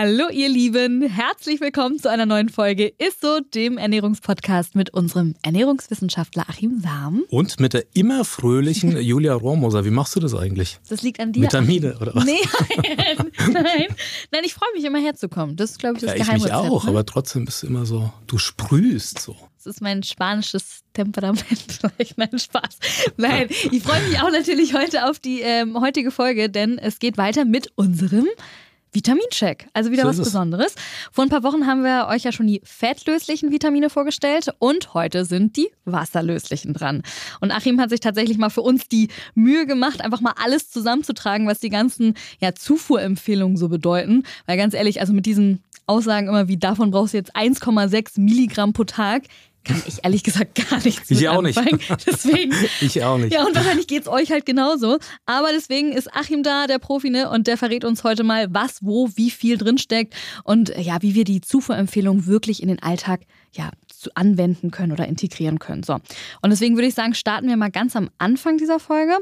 Hallo ihr Lieben, herzlich willkommen zu einer neuen Folge Isso, dem Ernährungspodcast mit unserem Ernährungswissenschaftler Achim Sam. Und mit der immer fröhlichen Julia Rohrmoser. Wie machst du das eigentlich? Das liegt an dir. Vitamine oder was? Nee, nein, nein, ich freue mich immer herzukommen. Das ist, glaube ich, das ja, ich mich auch, ne? aber trotzdem bist du immer so, du sprühst so. Das ist mein spanisches Temperament. Nein, Spaß. Nein, ich freue mich auch natürlich heute auf die ähm, heutige Folge, denn es geht weiter mit unserem Vitamincheck. Also wieder So was. Besonderes. Vor ein paar Wochen haben wir euch ja schon die fettlöslichen Vitamine vorgestellt und heute sind die wasserlöslichen dran. Und Achim hat sich tatsächlich mal für uns die Mühe gemacht, einfach mal alles zusammenzutragen, was die ganzen ja, Zufuhrempfehlungen so bedeuten. Weil ganz ehrlich, also mit diesen Aussagen immer wie davon brauchst du jetzt 1,6 Milligramm pro Tag, kann ich ehrlich gesagt gar nichts Ich auch nicht. anfangen. Deswegen Ich auch nicht. ja, und wahrscheinlich geht's euch halt genauso. Aber deswegen ist Achim da, der Profi, ne? Und der verrät uns heute mal, was, wo, wie viel drinsteckt und äh, ja, wie wir die Zufuhrempfehlung wirklich in den Alltag ja, zu anwenden können oder integrieren können. So. Und deswegen würde ich sagen, starten wir mal ganz am Anfang dieser Folge.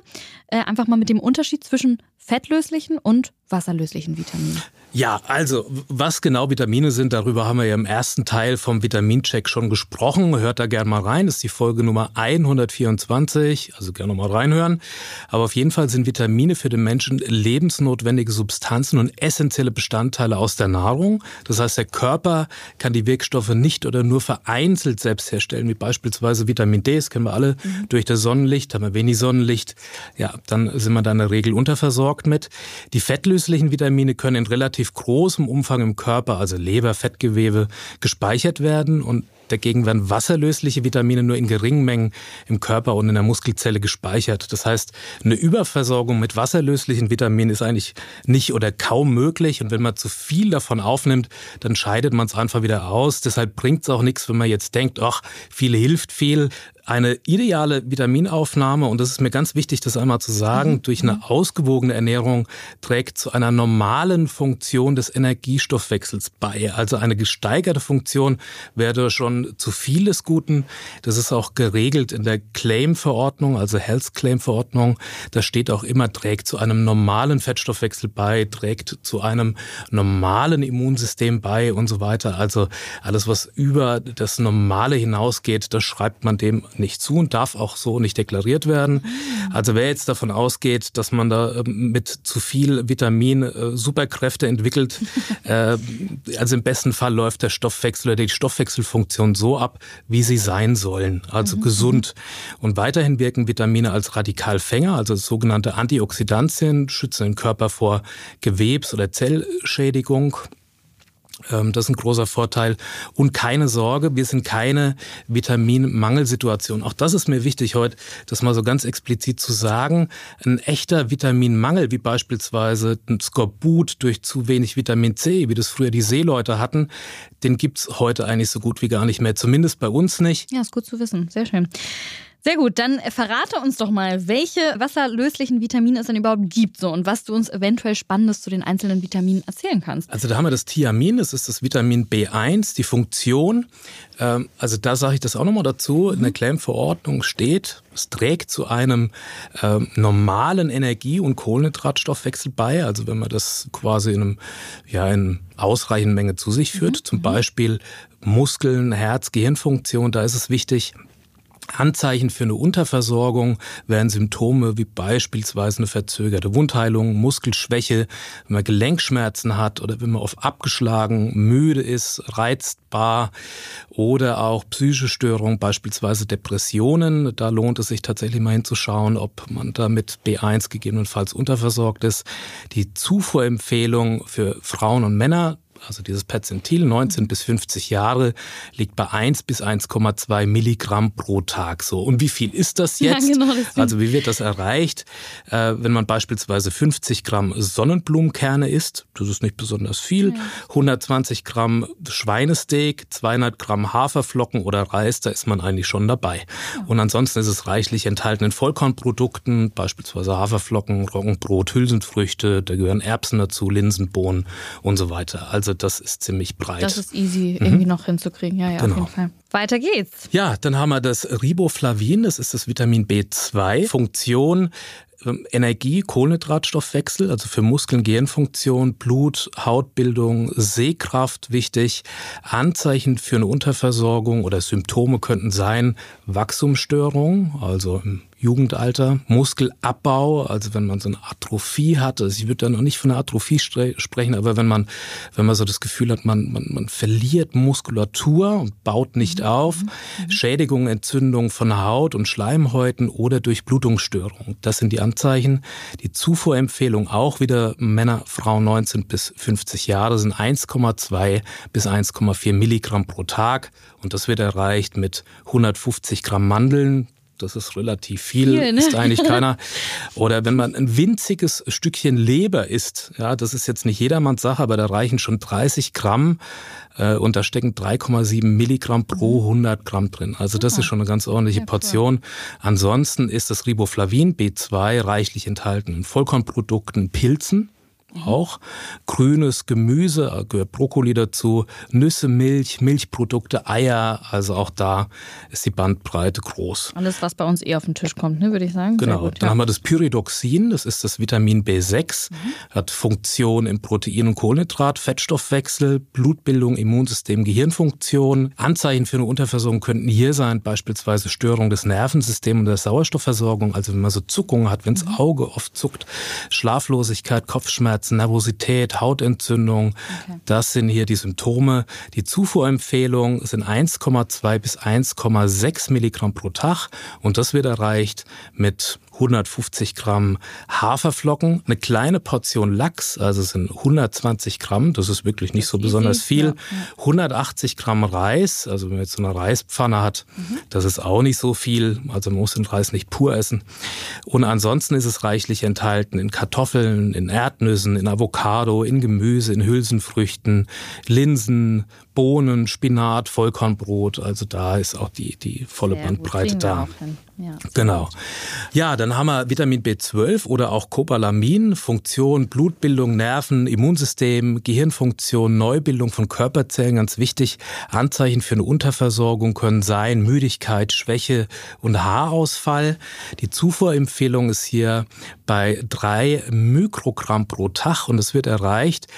Äh, einfach mal mit dem Unterschied zwischen fettlöslichen und wasserlöslichen Vitaminen. Ja, also was genau Vitamine sind, darüber haben wir ja im ersten Teil vom Vitamincheck schon gesprochen. Hört da gerne mal rein, das ist die Folge Nummer 124, also gerne mal reinhören. Aber auf jeden Fall sind Vitamine für den Menschen lebensnotwendige Substanzen und essentielle Bestandteile aus der Nahrung. Das heißt, der Körper kann die Wirkstoffe nicht oder nur vereinzelt selbst herstellen, wie beispielsweise Vitamin D, das kennen wir alle, durch das Sonnenlicht, haben wir wenig Sonnenlicht, ja, dann sind wir da in der Regel unterversorgt mit. Die fettlöslichen Vitamine können in relativ großem Umfang im Körper, also Leber, Fettgewebe, gespeichert werden. Und Dagegen werden wasserlösliche Vitamine nur in geringen Mengen im Körper und in der Muskelzelle gespeichert. Das heißt, eine Überversorgung mit wasserlöslichen Vitaminen ist eigentlich nicht oder kaum möglich. Und wenn man zu viel davon aufnimmt, dann scheidet man es einfach wieder aus. Deshalb bringt es auch nichts, wenn man jetzt denkt, ach, viel hilft viel. Eine ideale Vitaminaufnahme, und das ist mir ganz wichtig, das einmal zu sagen, durch eine ausgewogene Ernährung trägt zu einer normalen Funktion des Energiestoffwechsels bei. Also eine gesteigerte Funktion wäre schon zu viel des Guten. Das ist auch geregelt in der Claim-Verordnung, also Health Claim-Verordnung. Da steht auch immer, trägt zu einem normalen Fettstoffwechsel bei, trägt zu einem normalen Immunsystem bei und so weiter. Also alles, was über das Normale hinausgeht, das schreibt man dem nicht zu und darf auch so nicht deklariert werden. Also wer jetzt davon ausgeht, dass man da ähm, mit zu viel Vitamin äh, Superkräfte entwickelt, äh, also im besten Fall läuft der Stoffwechsel oder die Stoffwechselfunktion so ab, wie sie sein sollen, also gesund. Und weiterhin wirken Vitamine als Radikalfänger, also sogenannte Antioxidantien, schützen den Körper vor Gewebs- oder Zellschädigung. Ähm, Das ist ein großer Vorteil. Und keine Sorge, wir sind keine Vitaminmangelsituation. Auch das ist mir wichtig heute, das mal so ganz explizit zu sagen. Ein echter Vitaminmangel, wie beispielsweise ein Skorbut durch zu wenig Vitamin C, wie das früher die Seeleute hatten, den gibt's heute eigentlich so gut wie gar nicht mehr. Zumindest bei uns nicht. Ja, ist gut zu wissen. Sehr schön. Sehr gut, dann verrate uns doch mal, welche wasserlöslichen Vitamine es denn überhaupt gibt so, und was du uns eventuell Spannendes zu den einzelnen Vitaminen erzählen kannst. Also da haben wir das Thiamin, das ist das Vitamin B1, die Funktion. Ähm, also da sage ich das auch nochmal dazu. In der Claim-Verordnung steht, es trägt zu einem ähm, normalen Energie- und Kohlenhydratstoffwechsel bei. Also wenn man das quasi in, einem, ja, in ausreichenden Menge zu sich führt, zum Beispiel Muskeln, Herz, Gehirnfunktion, da ist es wichtig, Anzeichen für eine Unterversorgung wären Symptome wie beispielsweise eine verzögerte Wundheilung, Muskelschwäche, wenn man Gelenkschmerzen hat oder wenn man oft abgeschlagen, müde ist, reizbar oder auch psychische Störungen, beispielsweise Depressionen. Da lohnt es sich tatsächlich mal hinzuschauen, ob man da mit B1 gegebenenfalls unterversorgt ist. Die Zufuhrempfehlung für Frauen und Männer also dieses Perzentil 19 bis 50 Jahre, liegt bei 1 bis 1,2 Milligramm pro Tag. So. Und wie viel ist das jetzt? Ja, genau, das also wie wird das erreicht? Äh, wenn man beispielsweise 50 Gramm Sonnenblumenkerne isst, das ist nicht besonders viel, ja. 120 Gramm Schweinesteak, 200 Gramm Haferflocken oder Reis, da ist man eigentlich schon dabei. Ja. Und ansonsten ist es reichlich enthalten in Vollkornprodukten, beispielsweise Haferflocken, Roggenbrot, Hülsenfrüchte, da gehören Erbsen dazu, Linsenbohnen und so weiter. Also das ist ziemlich breit. Das ist easy mhm. irgendwie noch hinzukriegen, ja, ja, genau. auf jeden Fall. Weiter geht's. Ja, dann haben wir das Riboflavin, das ist das Vitamin B2. Funktion ähm, Energie, Kohlenhydratstoffwechsel, also für Muskeln, Gehirnfunktion, Blut, Hautbildung, Sehkraft wichtig. Anzeichen für eine Unterversorgung oder Symptome könnten sein Wachstumsstörungen, also im Jugendalter, Muskelabbau, also wenn man so eine Atrophie hat, also ich würde da noch nicht von einer Atrophie sprechen, aber wenn man, wenn man so das Gefühl hat, man, man, man verliert Muskulatur und baut nicht mhm. auf, mhm. Schädigung, Entzündung von Haut und Schleimhäuten oder Durchblutungsstörung. Das sind die Anzeichen. Die Zufuhrempfehlung auch wieder Männer, Frauen 19 bis 50 Jahre sind 1,2 bis 1,4 Milligramm pro Tag und das wird erreicht mit 150 Gramm Mandeln, das ist relativ viel, viel ne? ist eigentlich keiner. Oder wenn man ein winziges Stückchen Leber isst, ja, das ist jetzt nicht jedermanns Sache, aber da reichen schon 30 Gramm äh, und da stecken 3,7 Milligramm pro 100 Gramm drin. Also das ist schon eine ganz ordentliche Portion. Ansonsten ist das Riboflavin B2 reichlich enthalten in Vollkornprodukten, Pilzen auch. Grünes Gemüse, gehört Brokkoli dazu, Nüsse, Milch, Milchprodukte, Eier. Also auch da ist die Bandbreite groß. Alles, was bei uns eher auf den Tisch kommt, ne, würde ich sagen. Genau. Gut, Dann ja. haben wir das Pyridoxin, das ist das Vitamin B6, mhm. hat Funktion im Protein- und Kohlenhydrat, Fettstoffwechsel, Blutbildung, Immunsystem, Gehirnfunktion. Anzeichen für eine Unterversorgung könnten hier sein, beispielsweise Störung des Nervensystems und der Sauerstoffversorgung. Also wenn man so Zuckungen hat, wenn das mhm. Auge oft zuckt, Schlaflosigkeit, Kopfschmerzen, Kopfschmerzen, Nervosität, Hautentzündung. Okay. Das sind hier die Symptome. Die Zufuhrempfehlung sind 1,2 bis 1,6 Milligramm pro Tag und das wird erreicht mit 150 Gramm Haferflocken, eine kleine Portion Lachs, also sind 120 Gramm, das ist wirklich nicht so besonders viel, 180 Gramm Reis, also wenn man jetzt so eine Reispfanne hat, mhm. das ist auch nicht so viel, also man muss den Reis nicht pur essen. Und ansonsten ist es reichlich enthalten in Kartoffeln, in Erdnüssen, in Avocado, in Gemüse, in Hülsenfrüchten, Linsen, Bohnen, Spinat, Vollkornbrot. Also da ist auch die, die volle Sehr Bandbreite da. Ja, genau. Ja, dann haben wir Vitamin B12 oder auch Cobalamin, Funktion, Blutbildung, Nerven, Immunsystem, Gehirnfunktion, Neubildung von Körperzellen, ganz wichtig. Anzeichen für eine Unterversorgung können sein Müdigkeit, Schwäche und Haarausfall. Die Zufuhrempfehlung ist hier bei drei Mikrogramm pro Tag und es wird erreicht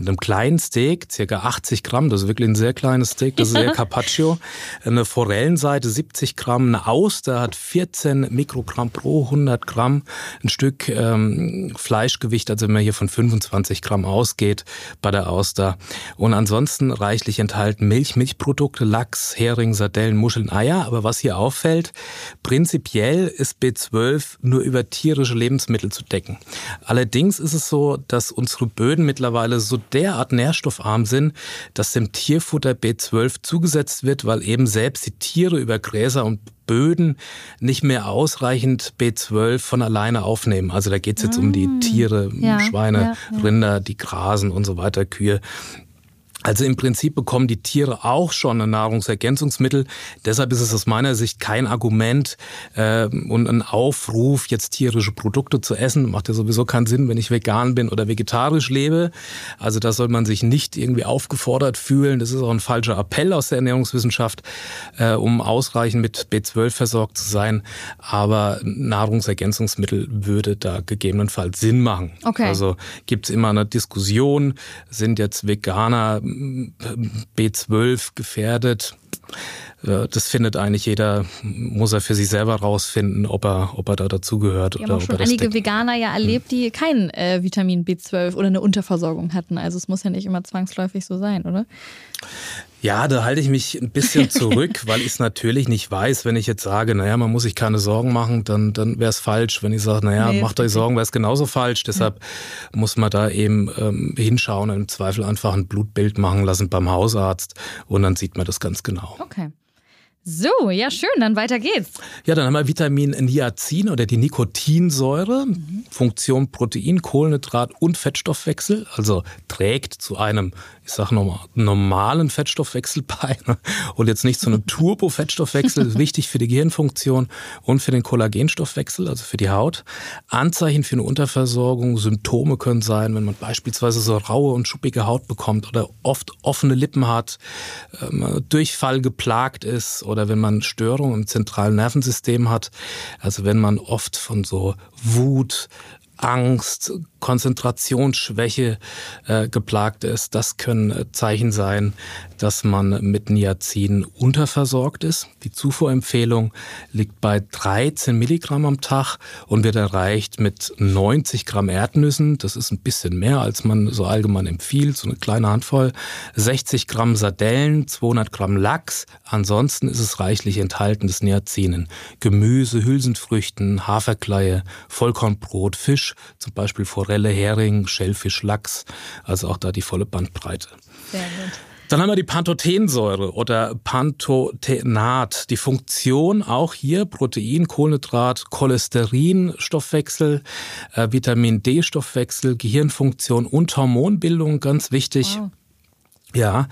einem kleinen Steak, circa 80 Gramm, das ist wirklich ein sehr kleines Steak, das ist sehr Carpaccio. Eine Forellenseite 70 Gramm, eine Auster hat 14 Mikrogramm pro 100 Gramm, ein Stück ähm, Fleischgewicht, also wenn man hier von 25 Gramm ausgeht bei der Auster. Und ansonsten reichlich enthalten Milch, Milchprodukte, Lachs, Hering, Sardellen, Muscheln, Eier. Aber was hier auffällt, prinzipiell ist B12 nur über tierische Lebensmittel zu decken. Allerdings ist es so, dass unsere Böden mittlerweile so derart nährstoffarm sind, dass dem Tierfutter B12 zugesetzt wird, weil eben selbst die Tiere über Gräser und Böden nicht mehr ausreichend B12 von alleine aufnehmen. Also da geht es jetzt mm. um die mm. Tiere, ja, Schweine, ja, ja. Rinder, die grasen und so weiter, Kühe. Also im Prinzip bekommen die Tiere auch schon ein Nahrungsergänzungsmittel. Deshalb ist es aus meiner Sicht kein Argument äh, und ein Aufruf, jetzt tierische Produkte zu essen. Macht ja sowieso keinen Sinn, wenn ich vegan bin oder vegetarisch lebe. Also da soll man sich nicht irgendwie aufgefordert fühlen. Das ist auch ein falscher Appell aus der Ernährungswissenschaft, äh, um ausreichend mit B12 versorgt zu sein. Aber Nahrungsergänzungsmittel würde da gegebenenfalls Sinn machen. Okay. Also gibt es immer eine Diskussion, sind jetzt Veganer B12 gefährdet. Das findet eigentlich jeder, muss er für sich selber rausfinden, ob er, ob er da dazugehört. Wir oder haben auch schon einige Veganer ja erlebt, die kein äh, Vitamin B12 oder eine Unterversorgung hatten. Also es muss ja nicht immer zwangsläufig so sein, oder? Ja, da halte ich mich ein bisschen zurück, weil ich es natürlich nicht weiß. Wenn ich jetzt sage, naja, man muss sich keine Sorgen machen, dann, dann wäre es falsch. Wenn ich sage, naja, nee, macht euch Sorgen, wäre es genauso falsch. Deshalb ja. muss man da eben ähm, hinschauen und im Zweifel einfach ein Blutbild machen lassen beim Hausarzt und dann sieht man das ganz genau. Okay. So, ja, schön, dann weiter geht's. Ja, dann haben wir Vitamin Niacin oder die Nikotinsäure, mhm. Funktion Protein, Kohlenhydrat und Fettstoffwechsel, also trägt zu einem ich sage nochmal, normalen Fettstoffwechsel bei ne? und jetzt nicht zu einem Turbo-Fettstoffwechsel, wichtig für die Gehirnfunktion und für den Kollagenstoffwechsel, also für die Haut. Anzeichen für eine Unterversorgung, Symptome können sein, wenn man beispielsweise so raue und schuppige Haut bekommt oder oft offene Lippen hat, ähm, Durchfall geplagt ist oder wenn man Störungen im zentralen Nervensystem hat, also wenn man oft von so Wut, Angst, Konzentrationsschwäche äh, geplagt ist. Das können äh, Zeichen sein, dass man mit Niacin unterversorgt ist. Die Zufuhrempfehlung liegt bei 13 Milligramm am Tag und wird erreicht mit 90 Gramm Erdnüssen. Das ist ein bisschen mehr, als man so allgemein empfiehlt, so eine kleine Handvoll. 60 Gramm Sardellen, 200 Gramm Lachs. Ansonsten ist es reichlich enthalten des Niacinen. Gemüse, Hülsenfrüchten, Haferkleie, Vollkornbrot, Fisch, zum Beispiel vor Forelle, Hering, Schellfisch, Lachs. Also auch da die volle Bandbreite. Sehr gut. Dann haben wir die Pantothensäure oder Pantothenat. Die Funktion auch hier Protein, Kohlenhydrat, Cholesterin, Stoffwechsel, äh, Vitamin D Stoffwechsel, Gehirnfunktion und Hormonbildung ganz wichtig. Wow. Ja,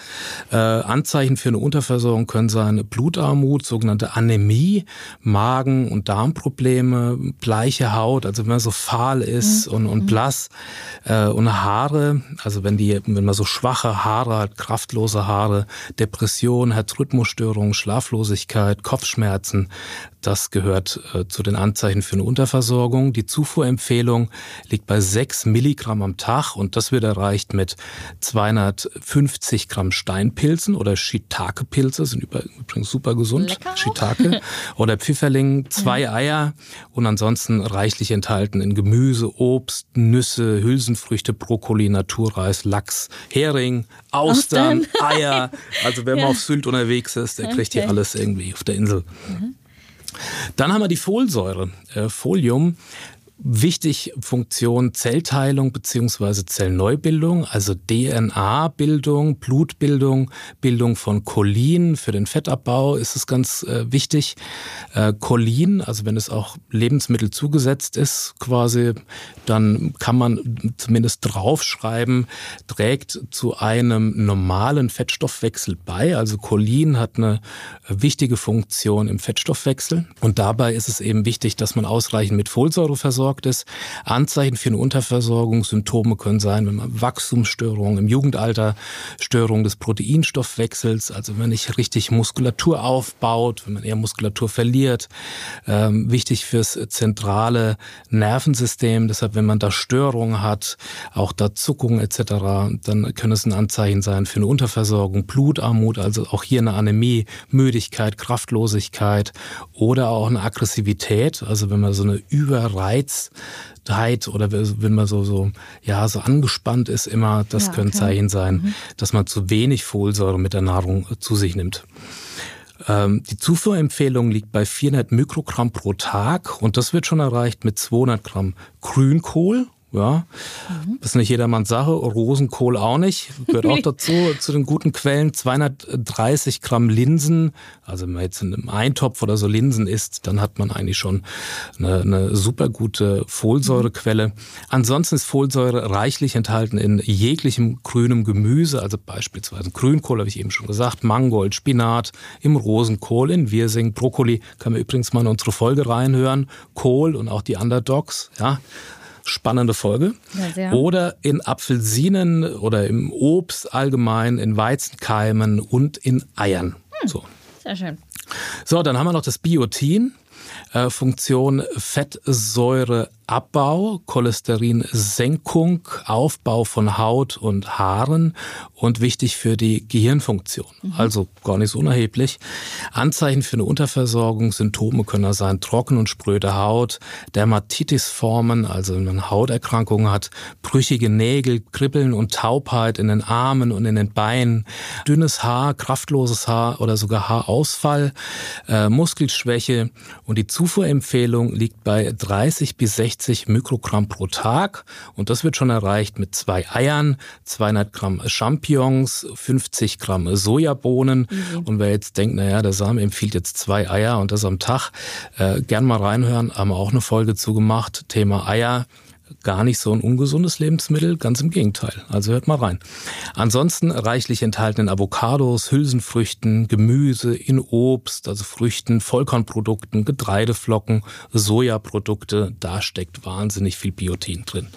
äh, Anzeichen für eine Unterversorgung können sein Blutarmut, sogenannte Anämie, Magen- und Darmprobleme, bleiche Haut, also wenn man so fahl ist mhm. und, und mhm. blass äh, und Haare, also wenn die, wenn man so schwache Haare hat, kraftlose Haare, Depression, Herzrhythmusstörungen, Schlaflosigkeit, Kopfschmerzen, das gehört äh, zu den Anzeichen für eine Unterversorgung. Die Zufuhrempfehlung liegt bei 6 Milligramm am Tag und das wird erreicht mit 250 Gramm Steinpilzen oder Shiitake-Pilze, sind übrigens super gesund. Lecker Shiitake oder Pfifferling, zwei ja. Eier und ansonsten reichlich enthalten in Gemüse, Obst, Nüsse, Hülsenfrüchte, Brokkoli, Naturreis, Lachs, Hering, Austern. Eier. Also wer ja. mal auf Sylt unterwegs ist, der kriegt okay. hier alles irgendwie auf der Insel. Mhm. Dann haben wir die Folsäure, äh, Folium. Wichtig Funktion Zellteilung beziehungsweise Zellneubildung, also DNA-Bildung, Blutbildung, Bildung von Cholin. Für den Fettabbau ist es ganz äh, wichtig. Äh, Cholin, also wenn es auch Lebensmittel zugesetzt ist, quasi, dann kann man zumindest draufschreiben, trägt zu einem normalen Fettstoffwechsel bei. Also Cholin hat eine wichtige Funktion im Fettstoffwechsel. Und dabei ist es eben wichtig, dass man ausreichend mit Folsäure versorgt versorgt ist. Anzeichen für eine Unterversorgung, Symptome können sein, wenn man Wachstumsstörungen im Jugendalter, Störungen des Proteinstoffwechsels, also wenn man nicht richtig Muskulatur aufbaut, wenn man eher Muskulatur verliert. Ähm, wichtig fürs zentrale Nervensystem. Deshalb, wenn man da Störungen hat, auch da Zuckungen etc., dann können es ein Anzeichen sein für eine Unterversorgung, Blutarmut, also auch hier eine Anämie, Müdigkeit, Kraftlosigkeit oder auch eine Aggressivität, also wenn man so eine Überreiz Gereiztheit oder wenn man so, so, ja, so angespannt ist immer, das ja, können okay. Zeichen sein, mhm. dass man zu wenig Folsäure mit der Nahrung äh, zu sich nimmt. Ähm, die Zufuhrempfehlung liegt bei 400 Mikrogramm pro Tag und das wird schon erreicht mit 200 Gramm Grünkohl ja, mhm. ist nicht jedermanns Sache. Rosenkohl auch nicht. Gehört auch dazu, zu den guten Quellen. 230 Gramm Linsen. Also wenn man jetzt in einem Eintopf oder so Linsen isst, dann hat man eigentlich schon eine, eine super gute Folsäurequelle. Ansonsten ist Folsäure reichlich enthalten in jeglichem grünem Gemüse, also beispielsweise Grünkohl, habe ich eben schon gesagt, Mangold, Spinat, im Rosenkohl, in Wirsing, Brokkoli. Kann man übrigens mal in unsere Folge reinhören. Kohl und auch die Underdogs, ja spannende Folge. Ja, oder in Apfelsinen oder im Obst allgemein, in Weizenkeimen und in Eiern. Hm, so. Sehr schön. So, dann haben wir noch das Biotin. Äh, Funktion Fettsäure Cholesterin-Abbau, Cholesterinsenkung, Aufbau von Haut und Haaren und wichtig für die Gehirnfunktion. Mhm. Also gar nicht so unerheblich. Anzeichen für eine Unterversorgung, Symptome können sein trocken und spröde Haut, Dermatitisformen, also wenn man Hauterkrankungen hat, brüchige Nägel, Kribbeln und Taubheit in den Armen und in den Beinen, dünnes Haar, kraftloses Haar oder sogar Haarausfall, äh, Muskelschwäche und die Zufuhrempfehlung liegt bei 30 bis 60 Mikrogramm pro Tag. Und das wird schon erreicht mit zwei Eiern, 200 Gramm Champignons, 50 Gramm Sojabohnen. Mhm. und wer jetzt denkt, naja, der Samen empfiehlt jetzt zwei Eier und das am Tag, äh, gern mal reinhören, haben wir auch eine Folge zugemacht, Thema Eier gar nicht so ein ungesundes Lebensmittel, ganz im Gegenteil. Also hört mal rein. Ansonsten reichlich enthalten in Avocados, Hülsenfrüchten, Gemüse, in Obst, also Früchten, Vollkornprodukten, Getreideflocken, Sojaprodukte. Da steckt wahnsinnig viel Biotin drin.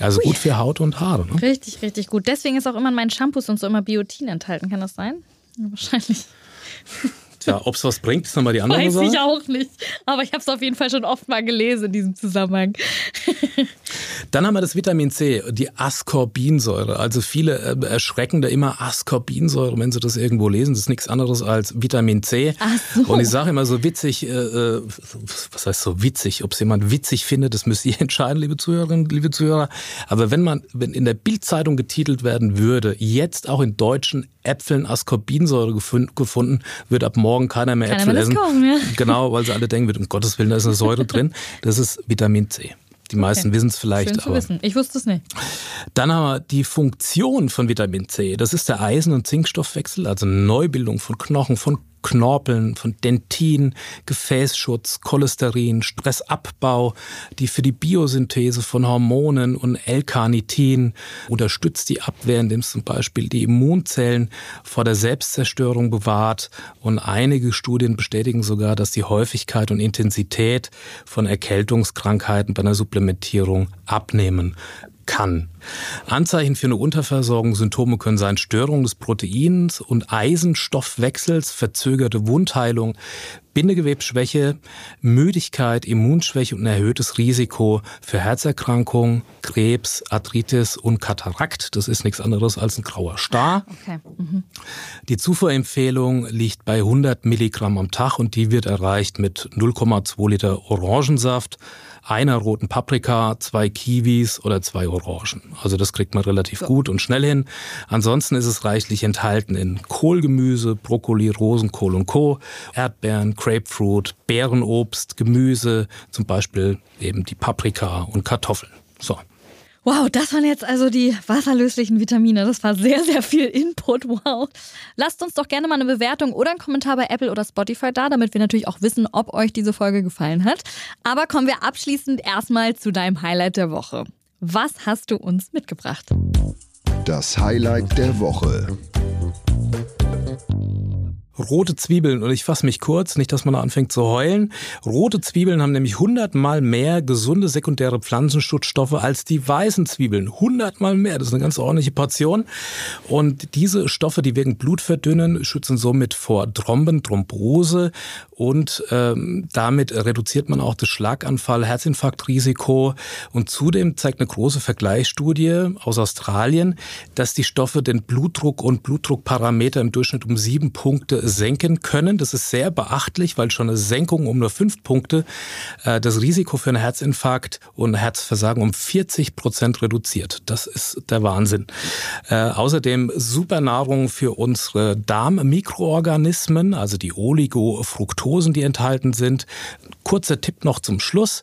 Also Ui. gut für Haut und Haare. Ne? Richtig, richtig gut. Deswegen ist auch immer in meinen Shampoos und so immer Biotin enthalten. Kann das sein? Ja, wahrscheinlich. Tja, ob es was bringt, ist nochmal die andere Weiß Sache. Weiß ich auch nicht. Aber ich habe es auf jeden Fall schon oft mal gelesen in diesem Zusammenhang. Dann haben wir das Vitamin C, die Ascorbinsäure. Also viele äh, erschrecken da immer Ascorbinsäure, wenn sie das irgendwo lesen. Das ist nichts anderes als Vitamin C. Ach so. Und ich sage immer so witzig, äh, äh, was heißt so witzig? Ob es jemand witzig findet, das müsst ihr entscheiden, liebe Zuhörerinnen, liebe Zuhörer. Aber wenn man, wenn in der Bildzeitung getitelt werden würde, jetzt auch in deutschen Äpfeln Ascorbinsäure gefunden, wird ab morgen keiner mehr keiner Äpfel essen. Kaufen, ja. Genau, weil sie alle denken, um Gottes Willen, da ist eine Säure drin. Das ist Vitamin C. Die meisten okay. wissen es vielleicht. Schön zu aber. wissen. Ich wusste es nicht. Dann haben wir die Funktion von Vitamin C. Das ist der Eisen- und Zinkstoffwechsel, also Neubildung von Knochen, von Knorpeln, von Dentin, Gefäßschutz, Cholesterin, Stressabbau, die für die Biosynthese von Hormonen und L-Carnitin unterstützt die Abwehr, indem es zum Beispiel die Immunzellen vor der Selbstzerstörung bewahrt. Und einige Studien bestätigen sogar, dass die Häufigkeit und Intensität von Erkältungskrankheiten bei einer Supplementierung abnehmen kann. Anzeichen für eine Unterversorgung, Symptome können sein Störung des Proteins und Eisenstoffwechsels, verzögerte Wundheilung, Bindegewebsschwäche, Müdigkeit, Immunschwäche und ein erhöhtes Risiko für Herzerkrankungen, Krebs, Arthritis und Katarakt. Das ist nichts anderes als ein grauer Star. Okay. Mhm. Die Zufuhrempfehlung liegt bei 100 Milligramm am Tag und die wird erreicht mit 0,2 Liter Orangensaft, einer roten Paprika, zwei Kiwis oder zwei Orangen. Also das kriegt man relativ so. gut und schnell hin. Ansonsten ist es reichlich enthalten in Kohlgemüse, Brokkoli, Rosenkohl und Co., Erdbeeren, Grapefruit, Beerenobst, Gemüse, zum Beispiel eben die Paprika und Kartoffeln. So. Wow, das waren jetzt also die wasserlöslichen Vitamine. Das war sehr, sehr viel Input. Wow. Lasst uns doch gerne mal eine Bewertung oder einen Kommentar bei Apple oder Spotify da, damit wir natürlich auch wissen, ob euch diese Folge gefallen hat. Aber kommen wir abschließend erstmal zu deinem Highlight der Woche. Was hast du uns mitgebracht? Das Highlight der Woche rote Zwiebeln. Und ich fasse mich kurz, nicht, dass man anfängt zu heulen. Rote Zwiebeln haben nämlich hundertmal mehr gesunde sekundäre Pflanzenschutzstoffe als die weißen Zwiebeln. Hundertmal mehr. Das ist eine ganz ordentliche Portion. Und diese Stoffe, die wirken Blut verdünnen, schützen somit vor Thromben, Thrombose und ähm, damit reduziert man auch das Schlaganfall, Herzinfarktrisiko. Und zudem zeigt eine große Vergleichsstudie aus Australien, dass die Stoffe den Blutdruck und Blutdruckparameter im Durchschnitt um sieben Punkte senken können. Das ist sehr beachtlich, weil schon eine Senkung um nur fünf Punkte äh, das Risiko für einen Herzinfarkt und Herzversagen um 40 Prozent reduziert. Das ist der Wahnsinn. Äh, außerdem super Nahrung für unsere Darmmikroorganismen, also die Oligofructosen, die enthalten sind. Kurzer Tipp noch zum Schluss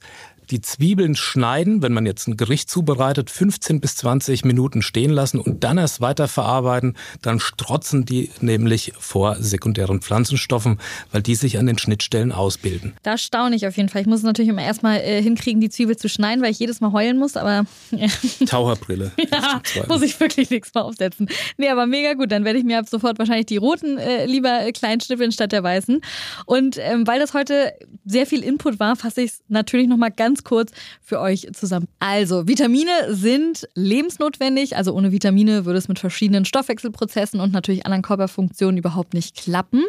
die Zwiebeln schneiden, wenn man jetzt ein Gericht zubereitet, 15 bis 20 Minuten stehen lassen und dann erst weiterverarbeiten. Dann strotzen die nämlich vor sekundären Pflanzenstoffen, weil die sich an den Schnittstellen ausbilden. Da staune ich auf jeden Fall. Ich muss natürlich immer erstmal äh, hinkriegen, die Zwiebel zu schneiden, weil ich jedes Mal heulen muss, aber. Taucherbrille. ja, muss ich wirklich nichts mehr aufsetzen. Nee, aber mega gut. Dann werde ich mir ab sofort wahrscheinlich die roten äh, lieber äh, klein schnippeln statt der weißen. Und ähm, weil das heute sehr viel Input war, fasse ich es natürlich nochmal ganz ganz kurz für euch zusammen. Also, Vitamine sind lebensnotwendig. Also ohne Vitamine würde es mit verschiedenen Stoffwechselprozessen und natürlich anderen Körperfunktionen überhaupt nicht klappen.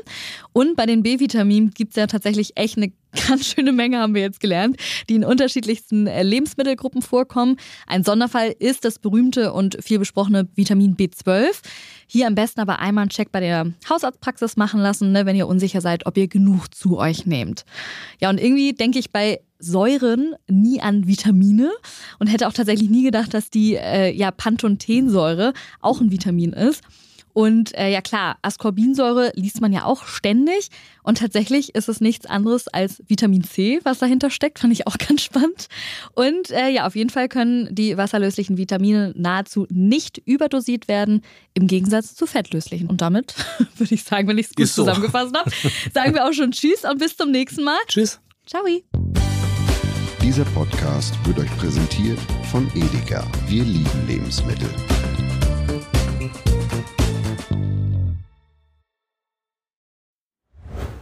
Und bei den B-Vitaminen gibt es ja tatsächlich echt eine ganz schöne Menge haben wir jetzt gelernt, die in unterschiedlichsten äh, Lebensmittelgruppen vorkommen. Ein Sonderfall ist das berühmte und viel besprochene Vitamin B12. Hier am besten aber einmal einen Check bei der Hausarztpraxis machen lassen, ne, wenn ihr unsicher seid, ob ihr genug zu euch nehmt. Ja, und irgendwie denke ich bei Säuren nie an Vitamine und hätte auch tatsächlich nie gedacht, dass die äh, ja Pantothensäure auch ein Vitamin ist. Und äh, ja klar, Ascorbinsäure liest man ja auch ständig. Und tatsächlich ist es nichts anderes als Vitamin C, was dahinter steckt. Fand ich auch ganz spannend. Und äh, ja, auf jeden Fall können die wasserlöslichen Vitamine nahezu nicht überdosiert werden, im Gegensatz zu fettlöslichen. Und damit würde ich sagen, wenn ich es gut so. zusammengefasst habe, sagen wir auch schon Tschüss und bis zum nächsten Mal. Tschüss. Ciao. Dieser Podcast wird euch präsentiert von Edeka. Wir lieben Lebensmittel.